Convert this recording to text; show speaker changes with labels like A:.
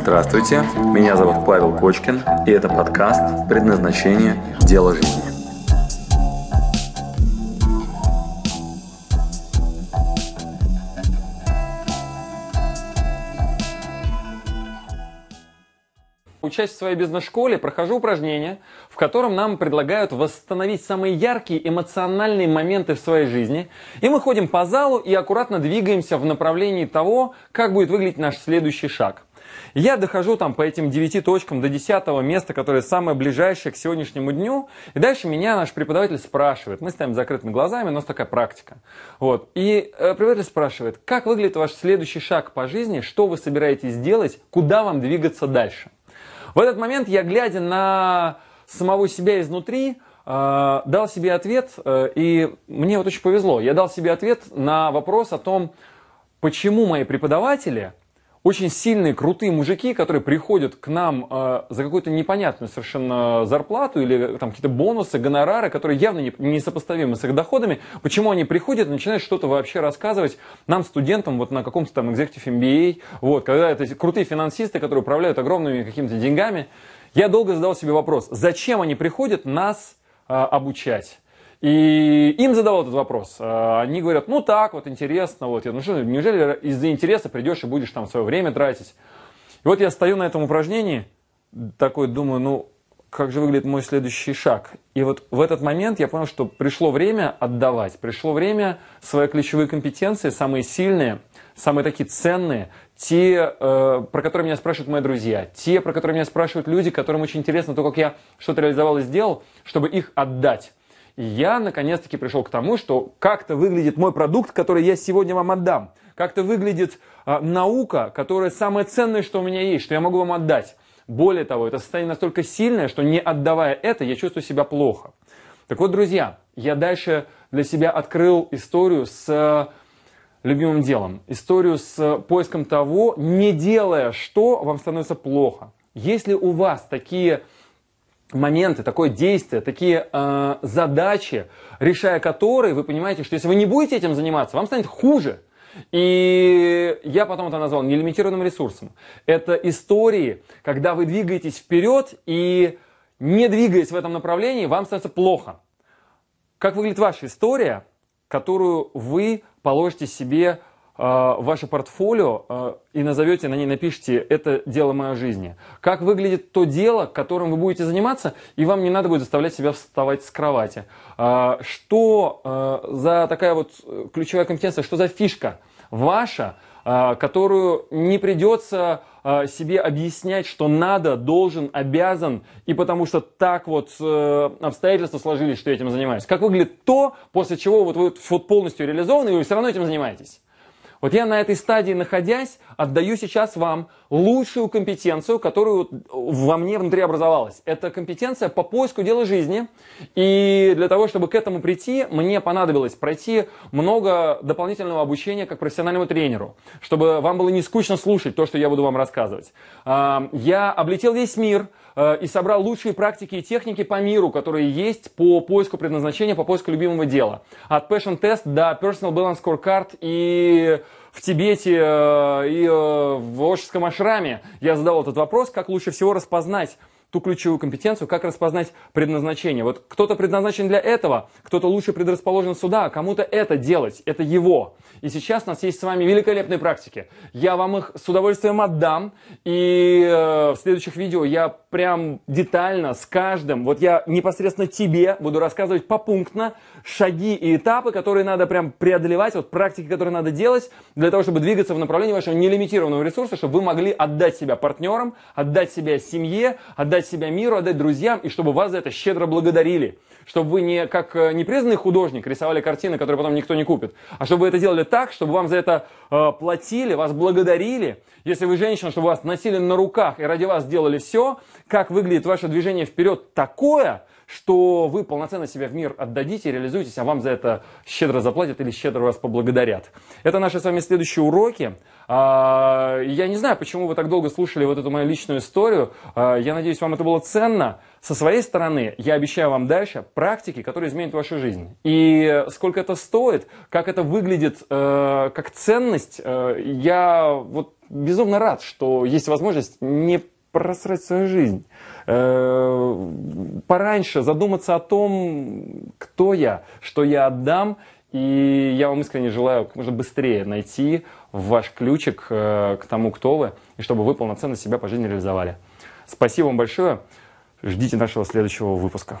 A: Здравствуйте, меня зовут Павел Кочкин, и это подкаст «Предназначение. Дело жизни».
B: Учась в своей бизнес-школе, прохожу упражнение, в котором нам предлагают восстановить самые яркие эмоциональные моменты в своей жизни. И мы ходим по залу и аккуратно двигаемся в направлении того, как будет выглядеть наш следующий шаг. Я дохожу там по этим девяти точкам до десятого места, которое самое ближайшее к сегодняшнему дню. И дальше меня наш преподаватель спрашивает. Мы стоим закрытыми глазами, у нас такая практика. Вот. И э, преподаватель спрашивает, как выглядит ваш следующий шаг по жизни, что вы собираетесь делать, куда вам двигаться дальше. В этот момент я, глядя на самого себя изнутри, э, дал себе ответ, э, и мне вот очень повезло. Я дал себе ответ на вопрос о том, почему мои преподаватели, очень сильные, крутые мужики, которые приходят к нам э, за какую-то непонятную совершенно зарплату или там какие-то бонусы, гонорары, которые явно не, несопоставимы с их доходами, почему они приходят и начинают что-то вообще рассказывать нам, студентам, вот на каком-то там Executive MBA, вот, когда это крутые финансисты, которые управляют огромными какими-то деньгами. Я долго задал себе вопрос, зачем они приходят нас э, обучать? И им задавал этот вопрос. А, они говорят, ну так, вот интересно, вот, ну что, неужели из-за интереса придешь и будешь там свое время тратить? И вот я стою на этом упражнении, такой думаю, ну, как же выглядит мой следующий шаг. И вот в этот момент я понял, что пришло время отдавать, пришло время свои ключевые компетенции, самые сильные, самые такие ценные, те, э, про которые меня спрашивают мои друзья, те, про которые меня спрашивают люди, которым очень интересно то, как я что-то реализовал и сделал, чтобы их отдать. Я наконец-таки пришел к тому, что как-то выглядит мой продукт, который я сегодня вам отдам. Как-то выглядит а, наука, которая самое ценное, что у меня есть, что я могу вам отдать. Более того, это состояние настолько сильное, что не отдавая это, я чувствую себя плохо. Так вот, друзья, я дальше для себя открыл историю с любимым делом. Историю с поиском того, не делая что, вам становится плохо. Если у вас такие моменты, такое действие, такие э, задачи, решая которые, вы понимаете, что если вы не будете этим заниматься, вам станет хуже. И я потом это назвал нелимитированным ресурсом. Это истории, когда вы двигаетесь вперед и не двигаясь в этом направлении, вам становится плохо. Как выглядит ваша история, которую вы положите себе ваше портфолио э, и назовете на ней, напишите «это дело моей жизни». Как выглядит то дело, которым вы будете заниматься, и вам не надо будет заставлять себя вставать с кровати. Э, что за такая вот ключевая компетенция, что за фишка ваша, которую не придется себе объяснять, что надо, должен, обязан, и потому что так вот обстоятельства сложились, что я этим занимаюсь. Как выглядит то, после чего вот вы вот полностью реализованы, и вы все равно этим занимаетесь. Вот я на этой стадии находясь, отдаю сейчас вам лучшую компетенцию, которую во мне внутри образовалась. Это компетенция по поиску дела жизни. И для того, чтобы к этому прийти, мне понадобилось пройти много дополнительного обучения как профессиональному тренеру, чтобы вам было не скучно слушать то, что я буду вам рассказывать. А, я облетел весь мир, и собрал лучшие практики и техники по миру, которые есть по поиску предназначения, по поиску любимого дела. От Passion Test до Personal Balance Scorecard и в Тибете, э, и э, в Ошском ашраме я задал этот вопрос, как лучше всего распознать ту ключевую компетенцию, как распознать предназначение. Вот кто-то предназначен для этого, кто-то лучше предрасположен сюда, а кому-то это делать, это его. И сейчас у нас есть с вами великолепные практики. Я вам их с удовольствием отдам, и э, в следующих видео я прям детально с каждым, вот я непосредственно тебе буду рассказывать попунктно шаги и этапы, которые надо прям преодолевать, вот практики, которые надо делать для того, чтобы двигаться в направлении вашего нелимитированного ресурса, чтобы вы могли отдать себя партнерам, отдать себя семье, отдать себя миру, отдать друзьям, и чтобы вас за это щедро благодарили чтобы вы не как э, непризнанный художник рисовали картины, которые потом никто не купит, а чтобы вы это делали так, чтобы вам за это э, платили, вас благодарили. Если вы женщина, чтобы вас носили на руках и ради вас делали все, как выглядит ваше движение вперед такое, что вы полноценно себя в мир отдадите, реализуетесь, а вам за это щедро заплатят или щедро вас поблагодарят. Это наши с вами следующие уроки. А, я не знаю, почему вы так долго слушали вот эту мою личную историю. А, я надеюсь, вам это было ценно. Со своей стороны, я обещаю вам дальше практики, которые изменят вашу жизнь. И сколько это стоит, как это выглядит э, как ценность, э, я вот безумно рад, что есть возможность не просрать свою жизнь. Э, пораньше задуматься о том, кто я, что я отдам. И я вам искренне желаю как можно быстрее найти ваш ключик э, к тому, кто вы, и чтобы вы полноценно себя по жизни реализовали. Спасибо вам большое. Ждите нашего следующего выпуска.